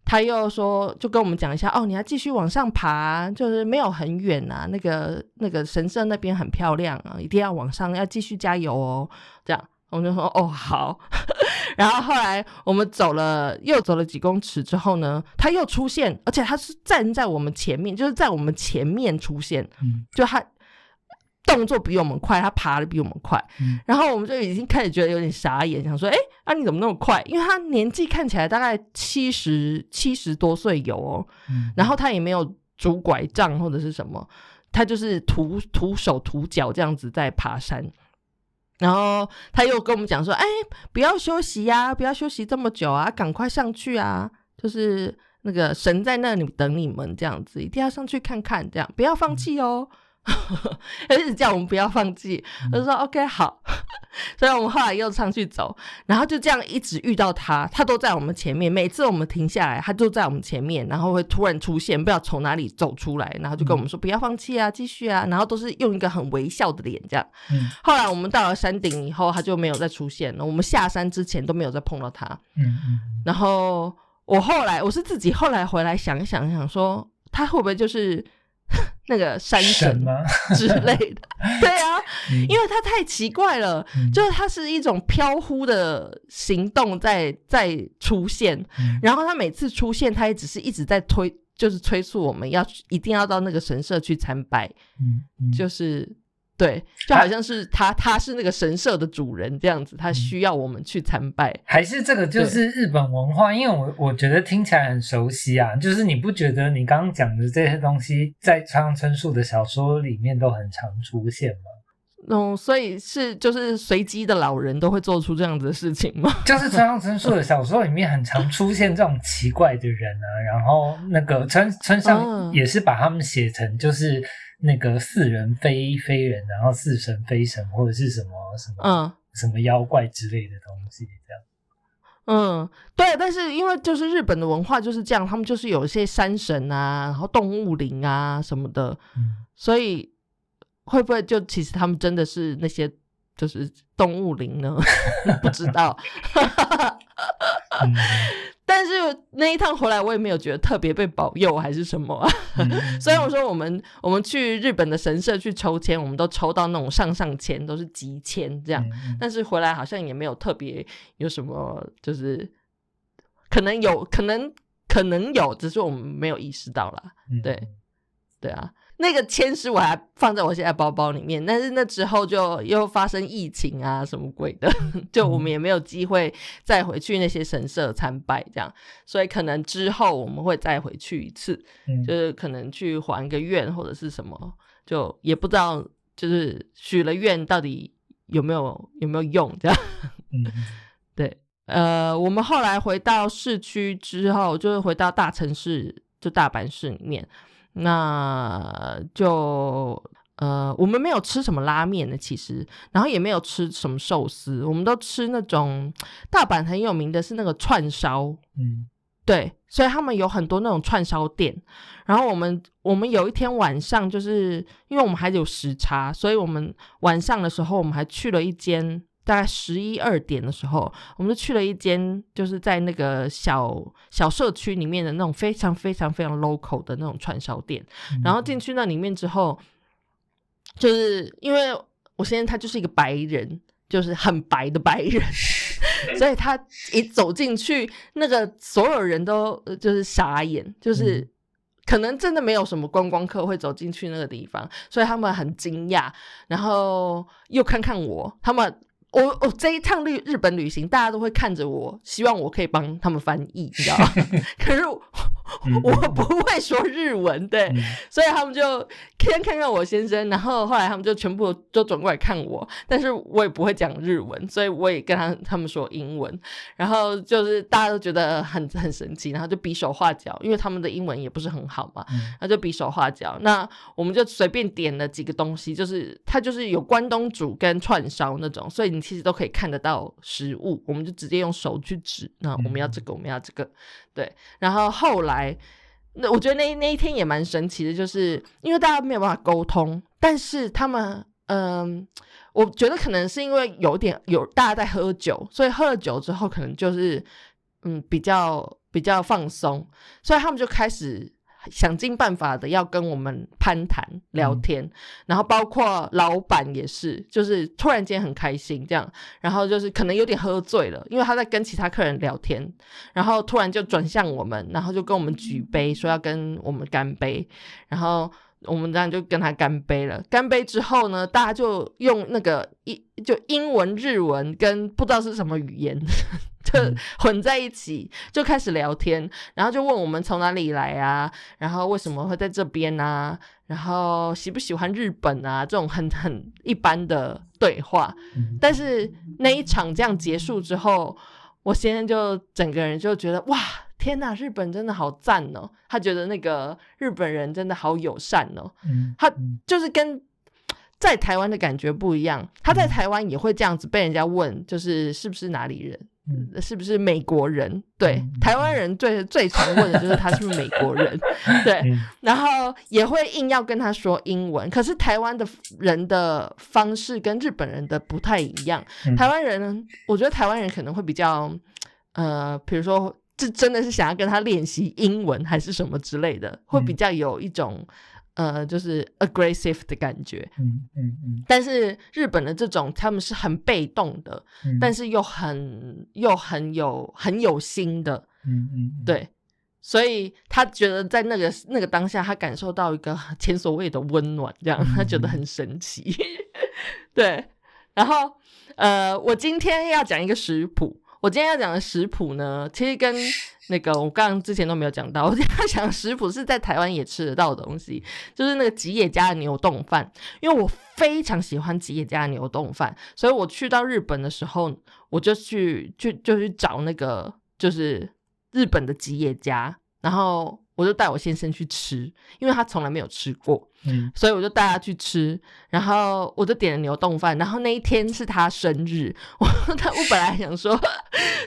他又说，就跟我们讲一下，哦，你要继续往上爬，就是没有很远啊，那个那个神社那边很漂亮啊，一定要往上，要继续加油哦。这样，我们就说，哦，好。然后后来我们走了，又走了几公尺之后呢，他又出现，而且他是站在我们前面，就是在我们前面出现，嗯就他动作比我们快，他爬的比我们快，嗯然后我们就已经开始觉得有点傻眼，想说，哎，啊你怎么那么快？因为他年纪看起来大概七十七十多岁有哦，嗯然后他也没有拄拐杖或者是什么，他就是徒徒手徒脚这样子在爬山。然后他又跟我们讲说：“哎，不要休息呀、不要休息这么久啊，赶快上去啊！就是那个神在那里等你们，这样子一定要上去看看，这样不要放弃哦。” 他一直叫我们不要放弃，我就说 OK 好，所以我们后来又上去走，然后就这样一直遇到他，他都在我们前面。每次我们停下来，他就在我们前面，然后会突然出现，不知道从哪里走出来，然后就跟我们说不要放弃啊，继续啊，然后都是用一个很微笑的脸这样。嗯后来我们到了山顶以后，他就没有再出现了。我们下山之前都没有再碰到他。嗯嗯然后我后来我是自己后来回来想一想，想说他会不会就是那个山神？之类的？对啊，嗯因为他太奇怪了，嗯就是他是一种飘忽的行动在在出现，嗯然后他每次出现，他也只是一直在推，就是催促我们要一定要到那个神社去参拜，就是对，就好像是他他是那个神社的主人这样子，他需要我们去参拜。还是这个就是日本文化，因为我我觉得听起来很熟悉啊。就是你不觉得你刚刚讲的这些东西，在村上春树的小说里面都很常出现吗？嗯，所以是就是随机的老人都会做出这样子的事情吗？就是村上春树的小说里面很常出现这种奇怪的人啊，然后那个村村上嗯也是把他们写成就是那个似人非非人，然后似神非神，或者是什么什么、嗯什么妖怪之类的东西，这样。嗯，对，但是因为就是日本的文化就是这样，他们就是有一些山神啊，然后动物灵啊什么的，嗯所以会不会就其实他们真的是那些就是动物灵呢？不知道。嗯但是那一趟回来，我也没有觉得特别被保佑还是什么啊。嗯 虽然我说我们我们去日本的神社去抽签，我们都抽到那种上上签，都是吉签这样，嗯但是回来好像也没有特别有什么，就是可能有可能可能有，只是我们没有意识到啦。嗯对对啊，那个签诗我还放在我现在包包里面，但是那之后就又发生疫情啊，什么鬼的，就我们也没有机会再回去那些神社参拜，这样，所以可能之后我们会再回去一次，嗯就是可能去还个愿或者是什么，就也不知道，就是许了愿到底有没有有没有用这样。嗯对，呃，我们后来回到市区之后，就是回到大城市，就大阪市里面，那就呃，我们没有吃什么拉面的，其实，然后也没有吃什么寿司，我们都吃那种大阪很有名的是那个串烧，嗯。对，所以他们有很多那种串烧店。然后我们我们有一天晚上，就是因为我们还有时差，所以我们晚上的时候，我们还去了一间，大概十一二点的时候，我们就去了一间，就是在那个小小社区里面的那种非常非常非常 local 的那种串烧店。嗯然后进去那里面之后，就是因为我现在他就是一个白人，就是很白的白人，所以他一走进去，那个所有人都呃就是傻眼，就是嗯可能真的没有什么观光客会走进去那个地方，所以他们很惊讶，然后又看看我，他们。我我这一趟旅日本旅行，大家都会看着我，希望我可以帮他们翻译，你知道吗？可是我不会说日文，对，所以他们就先看看我先生，然后后来他们就全部都转过来看我，但是我也不会讲日文，所以我也跟他他们说英文，然后就是大家都觉得很很神奇，然后就比手画脚，因为他们的英文也不是很好嘛，然后就比手画脚。那我们就随便点了几个东西，就是他就是有关东煮跟串烧那种，所以你。其实都可以看得到食物，我们就直接用手去指。那我们要这个，我们要这个，对。然后后来，那我觉得那那一天也蛮神奇的，就是因为大家没有办法沟通，但是他们，嗯，我觉得可能是因为有点有大家在喝酒，所以喝了酒之后，可能就是嗯比较比较放松，所以他们就开始。想尽办法的要跟我们攀谈聊天，然后包括老板也是，就是突然间很开心这样，然后就是可能有点喝醉了，因为他在跟其他客人聊天，然后突然就转向我们，然后就跟我们举杯，说要跟我们干杯，然后我们这样就跟他干杯了。干杯之后呢，大家就用那个一就英文、日文跟不知道是什么语言。就混在一起，就开始聊天，然后就问我们从哪里来啊，然后为什么会在这边啊，然后喜不喜欢日本啊，这种很很一般的对话。但是那一场这样结束之后，我先生就整个人就觉得哇，天呐，日本真的好赞哦！他觉得那个日本人真的好友善哦。他就是跟在台湾的感觉不一样，他在台湾也会这样子被人家问，就是是不是哪里人。是不是美国人？对，台湾人最最常问的就是他是不是美国人？对，然后也会硬要跟他说英文。可是台湾的人的方式跟日本人的不太一样。台湾人，我觉得台湾人可能会比较，呃，比如说，这真的是想要跟他练习英文还是什么之类的，会比较有一种。呃，就是 aggressive 的感觉，嗯嗯嗯。但是日本的这种，他们是很被动的，但是又很又很有很有心的，嗯嗯。对，所以他觉得在那个那个当下，他感受到一个前所未有的温暖，这样他觉得很神奇。对，然后呃，我今天要讲一个食谱。我今天要讲的食谱呢，其实跟那个我刚刚之前都没有讲到。我今天要讲的食谱是在台湾也吃得到的东西，就是那个吉野家的牛冻饭。因为我非常喜欢吉野家的牛冻饭，所以我去到日本的时候，我就去去就去找那个就是日本的吉野家，然后。我就带我先生去吃，因为他从来没有吃过，嗯，所以我就带他去吃，然后我就点了牛冻饭，然后那一天是他生日，我 他我本来想说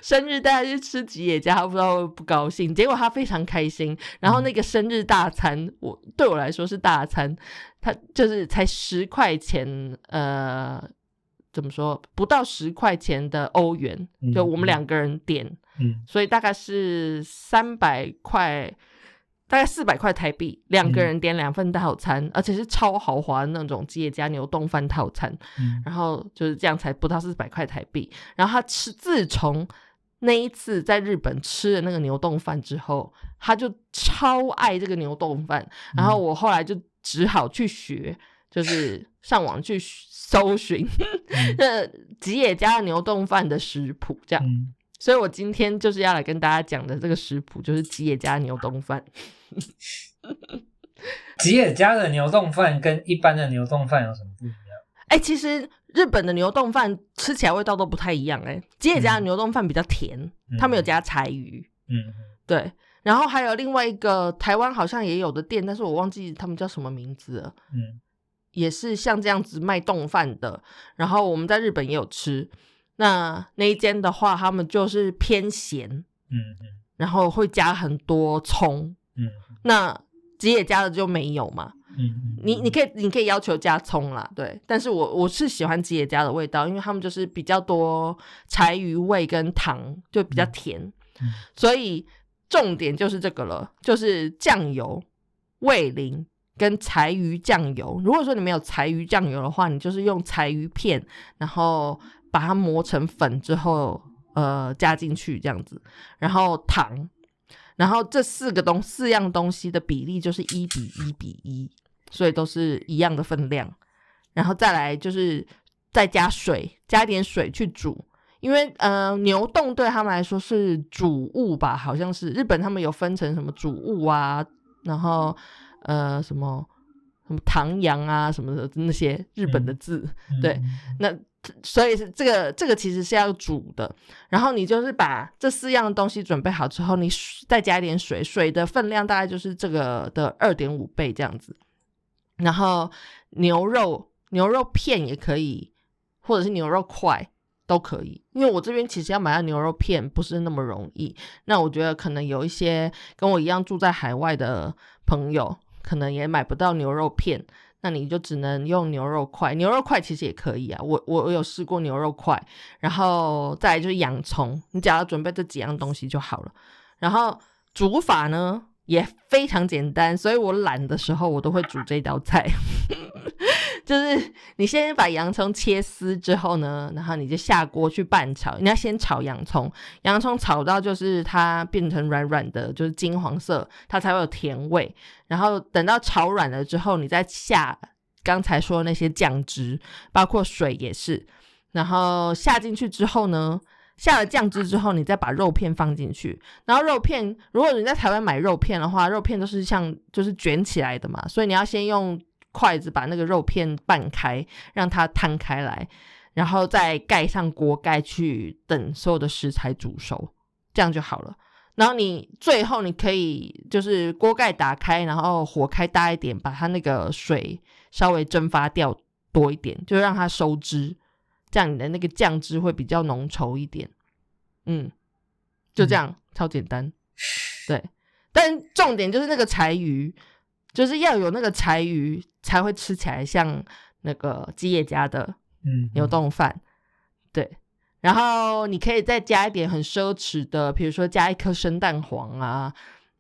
生日带他去吃吉野家，他不知道会不高兴，结果他非常开心，然后那个生日大餐，我对我来说是大餐，他就是才十块钱，呃，怎么说不到十块钱的欧元，就我们两个人点，嗯，所以大概是三百块。大概四百块台币，两个人点两份套餐，而且是超豪华的那种吉野家牛冻饭套餐。然后就是这样，才不到四百块台币。然后他吃，自从那一次在日本吃了那个牛冻饭之后，他就超爱这个牛冻饭。然后我后来就只好去学，就是上网去搜寻 那吉野家牛冻饭的食谱，这样。所以我今天就是要来跟大家讲的这个食谱，就是吉野家牛冻饭。吉野家的牛冻饭跟一般的牛冻饭有什么不一样？哎，其实日本的牛冻饭吃起来味道都不太一样。哎，吉野家的牛冻饭比较甜，他们有加柴鱼。嗯，对。然后还有另外一个台湾好像也有的店，但是我忘记他们叫什么名字了。嗯，也是像这样子卖冻饭的。然后我们在日本也有吃。那那一间的话，他们就是偏咸。嗯嗯。然后会加很多葱。嗯，那吉野家的就没有嘛。嗯，你你可以你可以要求加葱啦，对。但是我我是喜欢吉野家的味道，因为他们就是比较多柴鱼味跟糖，就比较甜。嗯，所以重点就是这个了，就是酱油、味淋跟柴鱼酱油。如果说你没有柴鱼酱油的话，你就是用柴鱼片，然后把它磨成粉之后，呃，加进去这样子，然后糖。然后这四个东四样东西的比例就是一比一比一，所以都是一样的分量。然后再来就是再加水，加点水去煮，因为呃牛冻对他们来说是主物吧，好像是日本他们有分成什么主物啊，然后呃什么什么唐羊啊什么的那些日本的字，对，嗯那所以是这个这个其实是要煮的，然后你就是把这四样东西准备好之后，你再加一点水，水的分量大概就是这个的二点五倍这样子。然后牛肉牛肉片也可以，或者是牛肉块都可以，因为我这边其实要买到牛肉片不是那么容易。那我觉得可能有一些跟我一样住在海外的朋友，可能也买不到牛肉片。那你就只能用牛肉块，牛肉块其实也可以啊。我我我有试过牛肉块，然后再来就是洋葱，你只要准备这几样东西就好了。然后煮法呢也非常简单，所以我懒的时候我都会煮这道菜。就是你先把洋葱切丝之后呢，然后你就下锅去拌炒。你要先炒洋葱，洋葱炒到就是它变成软软的，就是金黄色，它才会有甜味。然后等到炒软了之后，你再下刚才说的那些酱汁，包括水也是。然后下进去之后呢，下了酱汁之后，你再把肉片放进去。然后肉片，如果你在台湾买肉片的话，肉片都是像就是卷起来的嘛，所以你要先用筷子把那个肉片拌开，让它摊开来，然后再盖上锅盖去等所有的食材煮熟，这样就好了。然后你最后你可以就是锅盖打开，然后火开大一点，把它那个水稍微蒸发掉多一点，就让它收汁，这样你的那个酱汁会比较浓稠一点。嗯，就这样，超简单。对，但重点就是那个柴鱼，就是要有那个柴鱼才会吃起来像那个基野家的嗯牛冻饭，对。然后你可以再加一点很奢侈的，比如说加一颗生蛋黄啊，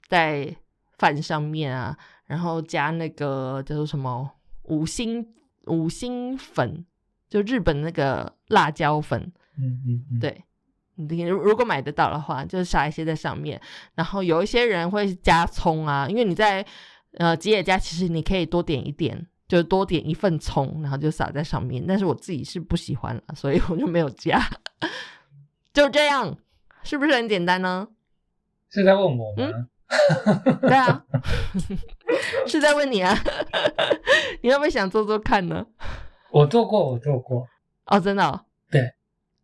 在饭上面啊，然后加那个叫做什么五星五星粉，就日本那个辣椒粉，嗯嗯嗯，对。你如如果买得到的话，就是撒一些在上面，然后有一些人会加葱啊，因为你在呃吉野家，其实你可以多点一点，就多点一份葱，然后就撒在上面。但是我自己是不喜欢了，所以我就没有加。就这样，是不是很简单呢？是在问我吗？对啊，是在问你啊，你会不会想做做看呢？我做过，我做过。哦，真的、哦？对，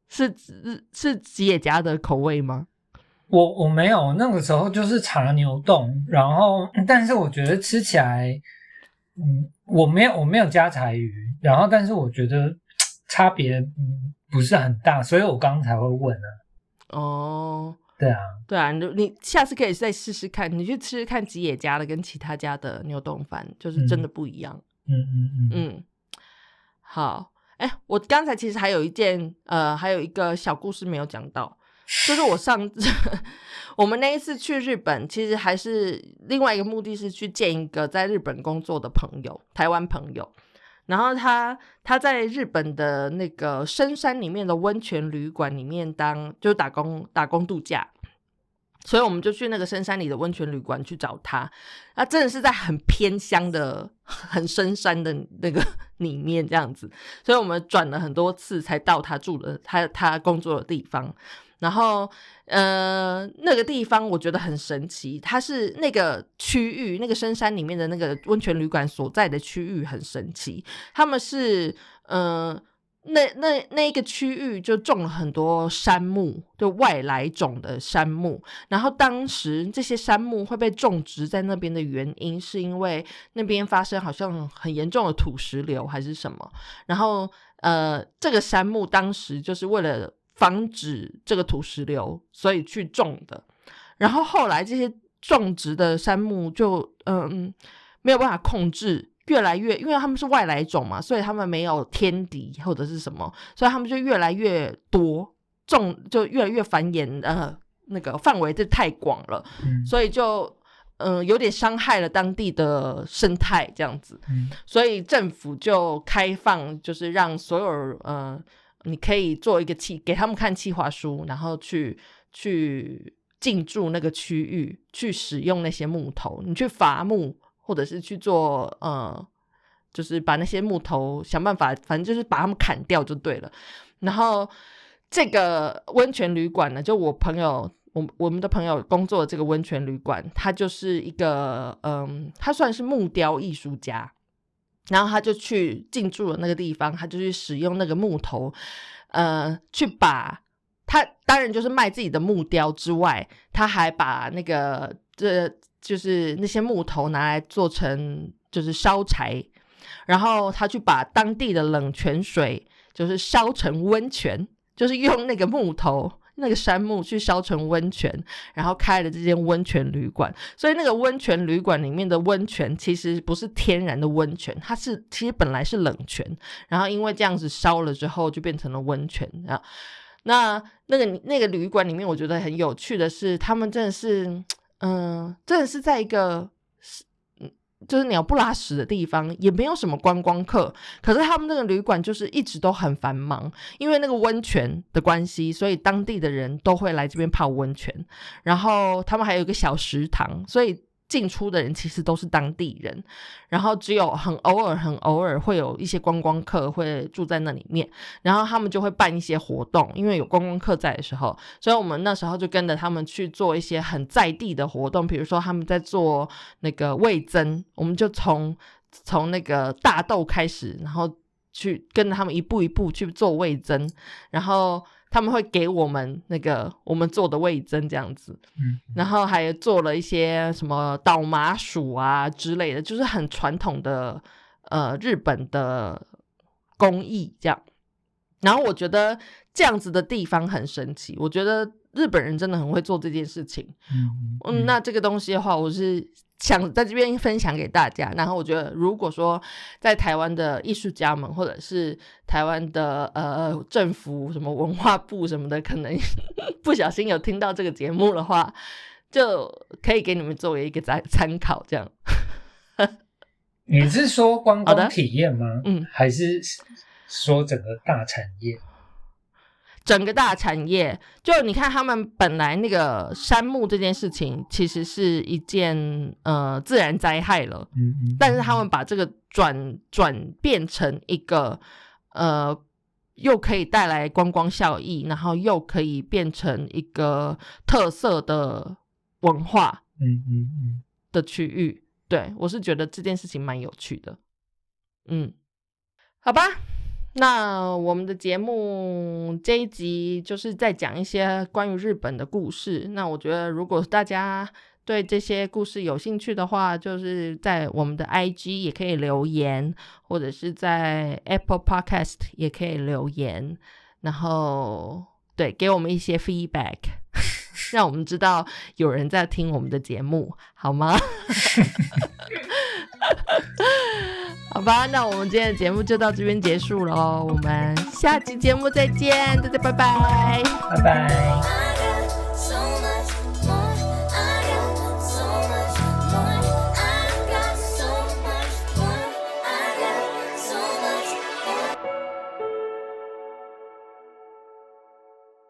是是是吉野家的口味吗？我我没有，那个时候就是茶牛冻，然后但是我觉得吃起来，嗯，我没有我没有加柴鱼，然后但是我觉得差别嗯不是很大，所以我刚才会问啊。哦，对啊，对啊，你你下次可以再试试看，你去吃吃看吉野家的跟其他家的牛冻饭，就是真的不一样。嗯嗯嗯嗯，好，哎，我刚才其实还有一件呃，还有一个小故事没有讲到，就是我上我们那一次去日本，其实还是另外一个目的是去见一个在日本工作的朋友，台湾朋友。然后他他在日本的那个深山里面的温泉旅馆里面当就打工打工度假，所以我们就去那个深山里的温泉旅馆去找他。他真的是在很偏乡的、很深山的那个里面这样子，所以我们转了很多次才到他住的他他工作的地方。然后，呃，那个地方我觉得很神奇，它是那个区域，那个深山里面的那个温泉旅馆所在的区域很神奇。他们是，呃，那那那一个区域就种了很多杉木，就外来种的杉木。然后当时这些杉木会被种植在那边的原因，是因为那边发生好像很严重的土石流还是什么。然后，呃，这个杉木当时就是为了防止这个土石流，所以去种的。然后后来这些种植的杉木就嗯没有办法控制，越来越因为他们是外来种嘛，所以他们没有天敌或者是什么，所以他们就越来越多种，就越来越繁衍，呃，那个范围就太广了，嗯所以就嗯、呃有点伤害了当地的生态这样子。嗯所以政府就开放，就是让所有呃，你可以做一个企，给他们看企划书，然后去去进驻那个区域，去使用那些木头，你去伐木，或者是去做呃，就是把那些木头想办法，反正就是把它们砍掉就对了。然后这个温泉旅馆呢，就我朋友。我我们的朋友工作的这个温泉旅馆，他就是一个嗯，他算是木雕艺术家，然后他就去进驻了那个地方，他就去使用那个木头，呃，去把他当然就是卖自己的木雕之外，他还把那个这就是那些木头拿来做成就是烧柴，然后他去把当地的冷泉水就是烧成温泉，就是用那个木头。那个山木去烧成温泉，然后开了这间温泉旅馆。所以那个温泉旅馆里面的温泉其实不是天然的温泉，它是其实本来是冷泉，然后因为这样子烧了之后就变成了温泉啊。那那个那个旅馆里面，我觉得很有趣的是，他们真的是，嗯，真的是在一个。就是鸟不拉屎的地方，也没有什么观光客。可是他们那个旅馆就是一直都很繁忙，因为那个温泉的关系，所以当地的人都会来这边泡温泉。然后他们还有一个小食堂，所以。进出的人其实都是当地人，然后只有很偶尔、很偶尔会有一些观光客会住在那里面，然后他们就会办一些活动，因为有观光客在的时候，所以我们那时候就跟着他们去做一些很在地的活动，比如说他们在做那个味增，我们就从从那个大豆开始，然后去跟着他们一步一步去做味增，然后。他们会给我们那个我们做的味增这样子，嗯，然后还做了一些什么倒麻薯啊之类的，就是很传统的呃日本的工艺这样。然后我觉得这样子的地方很神奇，我觉得日本人真的很会做这件事情。嗯嗯，那这个东西的话，我是。想在这边分享给大家，然后我觉得，如果说在台湾的艺术家们，或者是台湾的呃政府什么文化部什么的，可能不小心有听到这个节目的话，就可以给你们作为一个参参考。这样，你是说观光体验吗？嗯，还是说整个大产业？整个大产业，就你看，他们本来那个山木这件事情，其实是一件呃自然灾害了，嗯嗯，但是他们把这个转转变成一个呃，又可以带来观光效益，然后又可以变成一个特色的文化，嗯嗯嗯的区域，对我是觉得这件事情蛮有趣的，嗯，好吧。那我们的节目这一集就是在讲一些关于日本的故事。那我觉得，如果大家对这些故事有兴趣的话，就是在我们的 IG 也可以留言，或者是在 Apple Podcast 也可以留言，然后对给我们一些 feedback，让我们知道有人在听我们的节目，好吗？好吧，那我们今天的节目就到这边结束喽，我们下期节目再见，大家拜拜，拜拜。